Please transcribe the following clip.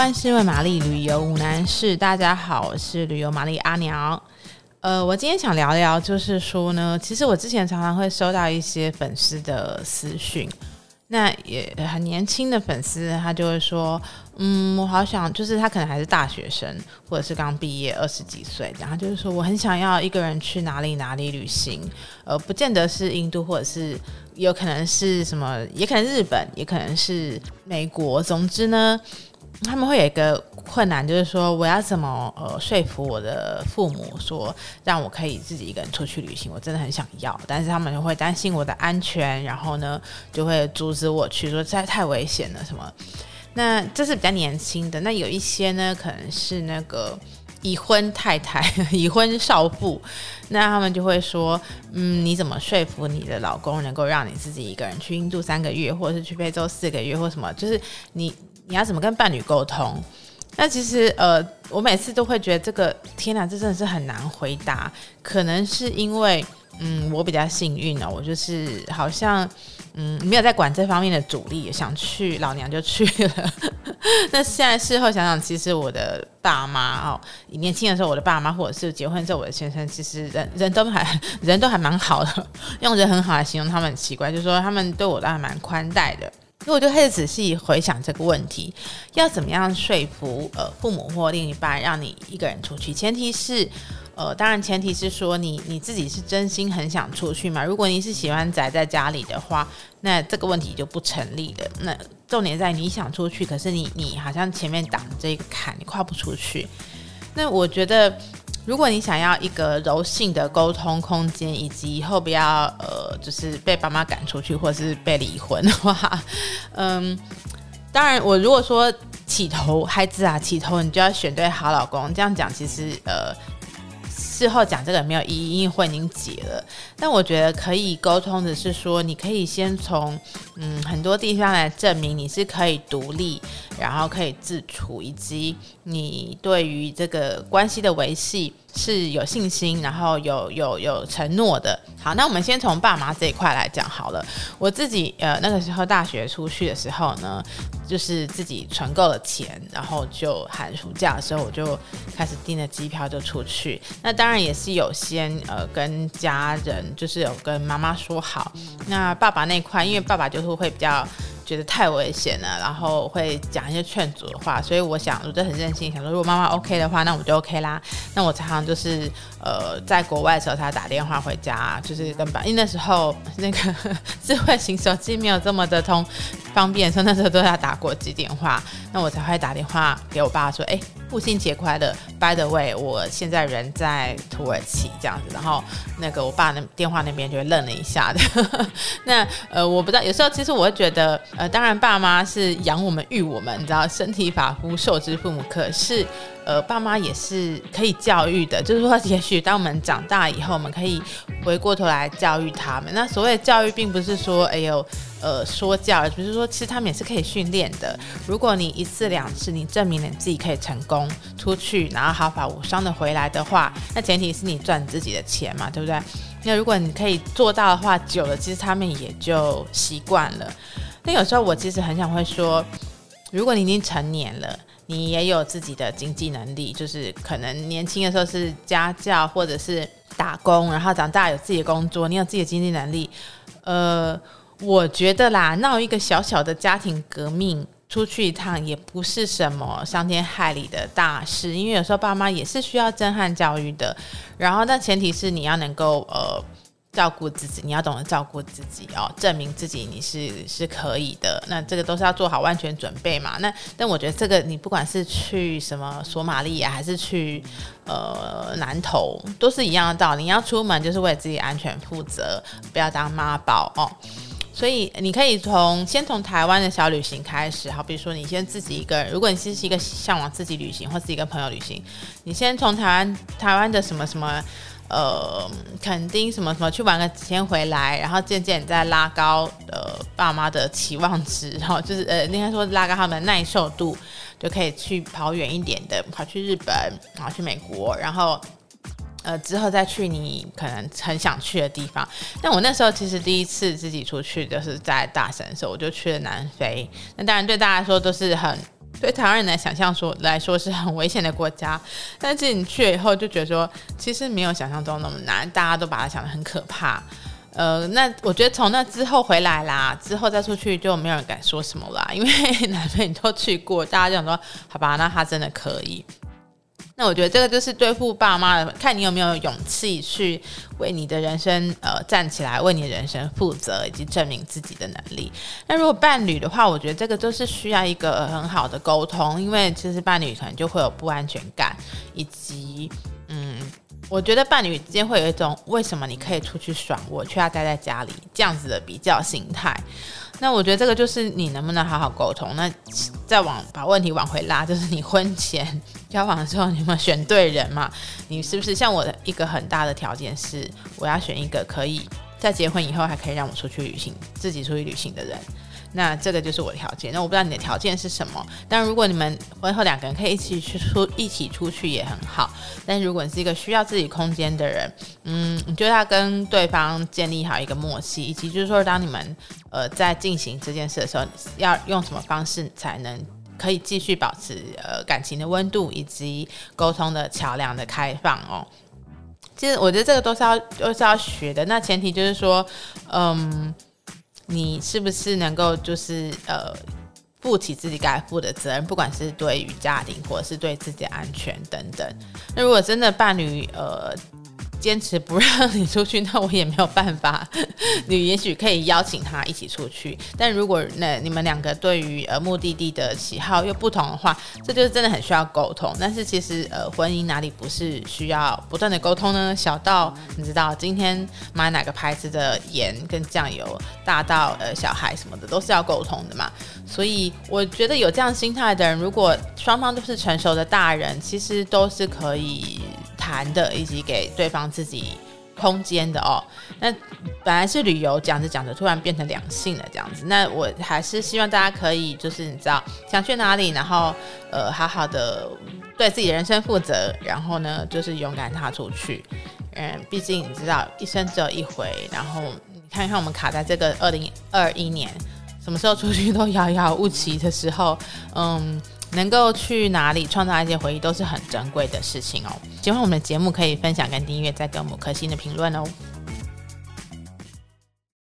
万事问玛丽，旅游无难事。大家好，我是旅游玛丽阿娘。呃，我今天想聊聊，就是说呢，其实我之前常常会收到一些粉丝的私讯，那也很年轻的粉丝，他就会说，嗯，我好想，就是他可能还是大学生，或者是刚毕业二十几岁，然后就是说，我很想要一个人去哪里哪里旅行，呃，不见得是印度，或者是有可能是什么，也可能日本，也可能是美国，总之呢。他们会有一个困难，就是说我要怎么呃说服我的父母说让我可以自己一个人出去旅行？我真的很想要，但是他们就会担心我的安全，然后呢就会阻止我去，说实在太危险了什么。那这是比较年轻的，那有一些呢可能是那个已婚太太、已婚少妇，那他们就会说，嗯，你怎么说服你的老公能够让你自己一个人去印度三个月，或者是去非洲四个月，或什么？就是你。你要怎么跟伴侣沟通？那其实呃，我每次都会觉得这个天哪，这真的是很难回答。可能是因为嗯，我比较幸运哦，我就是好像嗯没有在管这方面的主力，想去老娘就去了。那现在事后想想，其实我的爸妈哦，年轻的时候我的爸妈，或者是结婚之后我的先生，其实人人都还人都还蛮好的，用人很好来形容他们很奇怪，就是说他们对我都还蛮宽待的。所以我就开始仔细回想这个问题，要怎么样说服呃父母或另一半让你一个人出去？前提是，呃，当然前提是说你你自己是真心很想出去嘛。如果你是喜欢宅在家里的话，那这个问题就不成立了。那重点在你想出去，可是你你好像前面挡这个坎，你跨不出去。那我觉得。如果你想要一个柔性的沟通空间，以及以后不要呃，就是被爸妈赶出去，或是被离婚的话，嗯，当然，我如果说起头孩子啊，起头你就要选对好老公，这样讲其实呃。事后讲这个没有意义，因为婚已经结了。但我觉得可以沟通的是说，你可以先从嗯很多地方来证明你是可以独立，然后可以自处，以及你对于这个关系的维系。是有信心，然后有有有承诺的。好，那我们先从爸妈这一块来讲好了。我自己呃那个时候大学出去的时候呢，就是自己存够了钱，然后就寒暑假的时候我就开始订了机票就出去。那当然也是有先呃跟家人，就是有跟妈妈说好。那爸爸那块，因为爸爸就是会比较。觉得太危险了，然后会讲一些劝阻的话，所以我想，我就很任性，想说如果妈妈 OK 的话，那我就 OK 啦。那我常常就是呃，在国外的时候，他打电话回家，就是跟爸，因为那时候那个智慧型手机没有这么的通方便，所以那时候都要打国际电话，那我才会打电话给我爸说，哎，父亲节快乐，By the way，我现在人在土耳其这样子，然后那个我爸那电话那边就愣了一下的。那呃，我不知道，有时候其实我会觉得。呃，当然，爸妈是养我们、育我们，你知道，身体发肤受之父母。可是，呃，爸妈也是可以教育的，就是说，也许当我们长大以后，我们可以回过头来教育他们。那所谓的教育，并不是说，哎呦，呃，说教，而是说，其实他们也是可以训练的。如果你一次两次，你证明了你自己可以成功出去，然后毫发无伤的回来的话，那前提是你赚自己的钱嘛，对不对？那如果你可以做到的话，久了，其实他们也就习惯了。那有时候我其实很想会说，如果你已经成年了，你也有自己的经济能力，就是可能年轻的时候是家教或者是打工，然后长大有自己的工作，你有自己的经济能力，呃，我觉得啦，闹一个小小的家庭革命，出去一趟也不是什么伤天害理的大事，因为有时候爸妈也是需要震撼教育的，然后但前提是你要能够呃。照顾自己，你要懂得照顾自己哦，证明自己你是是可以的。那这个都是要做好万全准备嘛。那但我觉得这个你不管是去什么索马利亚，还是去呃南投，都是一样的道理。你要出门就是为自己安全负责，不要当妈宝哦。所以你可以从先从台湾的小旅行开始，好，比如说你先自己一个人，如果你是一个向往自己旅行或是一个朋友旅行，你先从台湾台湾的什么什么。呃，垦丁什么什么去玩个几天回来，然后渐渐再拉高呃爸妈的期望值，然后就是呃应该说拉高他们的耐受度，就可以去跑远一点的，跑去日本，然后去美国，然后呃之后再去你可能很想去的地方。那我那时候其实第一次自己出去就是在大三的时候，我就去了南非。那当然对大家说都是很对台湾人来想象说来说是很危险的国家，但是你去了以后就觉得说，其实没有想象中那么难，大家都把它想得很可怕。呃，那我觉得从那之后回来啦，之后再出去就没有人敢说什么啦，因为 南非你都去过，大家就想说，好吧，那他真的可以。那我觉得这个就是对付爸妈的，看你有没有勇气去为你的人生呃站起来，为你的人生负责，以及证明自己的能力。那如果伴侣的话，我觉得这个就是需要一个很好的沟通，因为其实伴侣可能就会有不安全感，以及，我觉得伴侣之间会有一种为什么你可以出去爽，我却要待在家里这样子的比较心态。那我觉得这个就是你能不能好好沟通。那再往把问题往回拉，就是你婚前交往的时候，你有没有选对人嘛？你是不是像我的一个很大的条件是，我要选一个可以在结婚以后还可以让我出去旅行、自己出去旅行的人。那这个就是我的条件。那我不知道你的条件是什么。但如果你们婚后两个人可以一起去出一起出去也很好。但如果你是一个需要自己空间的人，嗯，你就要跟对方建立好一个默契，以及就是说，当你们呃在进行这件事的时候，要用什么方式才能可以继续保持呃感情的温度，以及沟通的桥梁的开放哦。其实我觉得这个都是要都是要学的。那前提就是说，嗯。你是不是能够就是呃负起自己该负的责任，不管是对于家庭或者是对自己的安全等等。那如果真的伴侣呃。坚持不让你出去，那我也没有办法。你也许可以邀请他一起出去，但如果那你们两个对于呃目的地的喜好又不同的话，这就是真的很需要沟通。但是其实呃婚姻哪里不是需要不断的沟通呢？小到你知道今天买哪个牌子的盐跟酱油，大到呃小孩什么的都是要沟通的嘛。所以我觉得有这样心态的人，如果双方都是成熟的大人，其实都是可以。谈的以及给对方自己空间的哦，那本来是旅游，讲着讲着突然变成两性了这样子，那我还是希望大家可以就是你知道想去哪里，然后呃好好的对自己的人生负责，然后呢就是勇敢踏出去，嗯，毕竟你知道一生只有一回，然后你看看我们卡在这个二零二一年，什么时候出去都遥遥无期的时候，嗯。能够去哪里创造一些回忆，都是很珍贵的事情哦。喜欢我们的节目，可以分享跟订阅，再给我们颗星的评论哦。